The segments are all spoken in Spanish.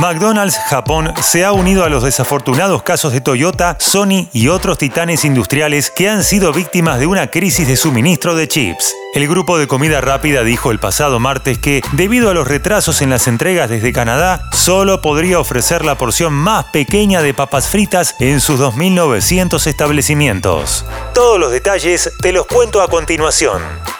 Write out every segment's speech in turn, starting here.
McDonald's Japón se ha unido a los desafortunados casos de Toyota, Sony y otros titanes industriales que han sido víctimas de una crisis de suministro de chips. El grupo de comida rápida dijo el pasado martes que, debido a los retrasos en las entregas desde Canadá, solo podría ofrecer la porción más pequeña de papas fritas en sus 2.900 establecimientos. Todos los detalles te los cuento a continuación.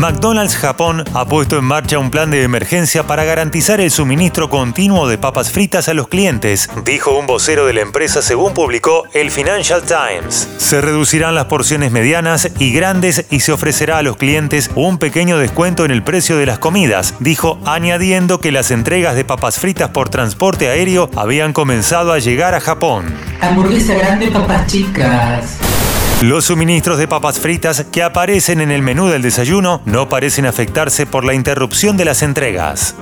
McDonald's Japón ha puesto en marcha un plan de emergencia para garantizar el suministro continuo de papas fritas a los clientes, dijo un vocero de la empresa según publicó el Financial Times. Se reducirán las porciones medianas y grandes y se ofrecerá a los clientes un pequeño descuento en el precio de las comidas, dijo añadiendo que las entregas de papas fritas por transporte aéreo habían comenzado a llegar a Japón. Hamburguesa grande, papas chicas. Los suministros de papas fritas que aparecen en el menú del desayuno no parecen afectarse por la interrupción de las entregas.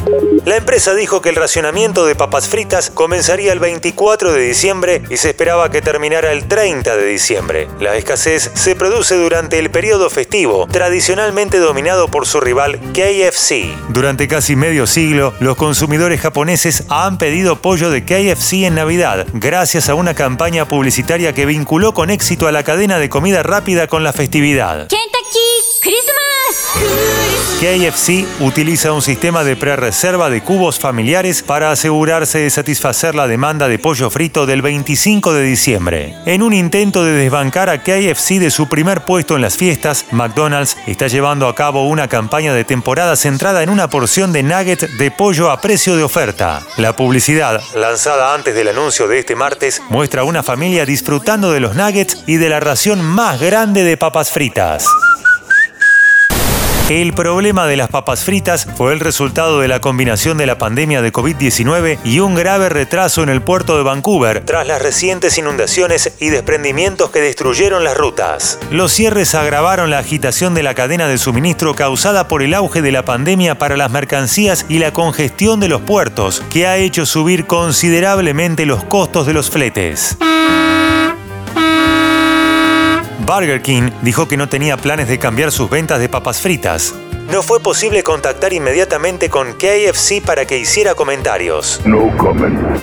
La empresa dijo que el racionamiento de papas fritas comenzaría el 24 de diciembre y se esperaba que terminara el 30 de diciembre. La escasez se produce durante el periodo festivo, tradicionalmente dominado por su rival KFC. Durante casi medio siglo, los consumidores japoneses han pedido pollo de KFC en Navidad, gracias a una campaña publicitaria que vinculó con éxito a la cadena de comida rápida con la festividad. KFC utiliza un sistema de prerreserva de cubos familiares para asegurarse de satisfacer la demanda de pollo frito del 25 de diciembre. En un intento de desbancar a KFC de su primer puesto en las fiestas, McDonald's está llevando a cabo una campaña de temporada centrada en una porción de nugget de pollo a precio de oferta. La publicidad, lanzada antes del anuncio de este martes, muestra a una familia disfrutando de los nuggets y de la ración más grande de papas fritas. El problema de las papas fritas fue el resultado de la combinación de la pandemia de COVID-19 y un grave retraso en el puerto de Vancouver tras las recientes inundaciones y desprendimientos que destruyeron las rutas. Los cierres agravaron la agitación de la cadena de suministro causada por el auge de la pandemia para las mercancías y la congestión de los puertos, que ha hecho subir considerablemente los costos de los fletes. Burger King dijo que no tenía planes de cambiar sus ventas de papas fritas. No fue posible contactar inmediatamente con KFC para que hiciera comentarios.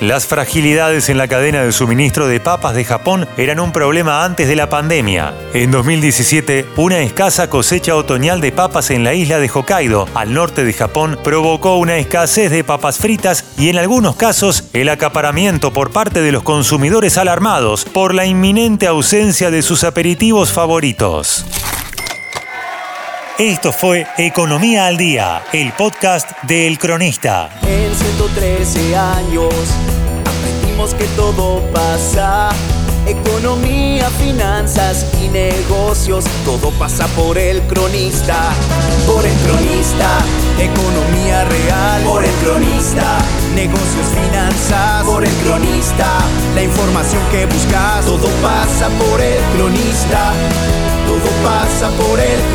Las fragilidades en la cadena de suministro de papas de Japón eran un problema antes de la pandemia. En 2017, una escasa cosecha otoñal de papas en la isla de Hokkaido, al norte de Japón, provocó una escasez de papas fritas y en algunos casos el acaparamiento por parte de los consumidores alarmados por la inminente ausencia de sus aperitivos favoritos. Esto fue Economía al Día, el podcast de Cronista. En 113 años aprendimos que todo pasa. Economía, finanzas y negocios, todo pasa por el cronista. Por el cronista, economía real. Por el cronista, negocios, finanzas. Por el cronista, la información que buscas, todo pasa por el cronista. Todo pasa por el cronista.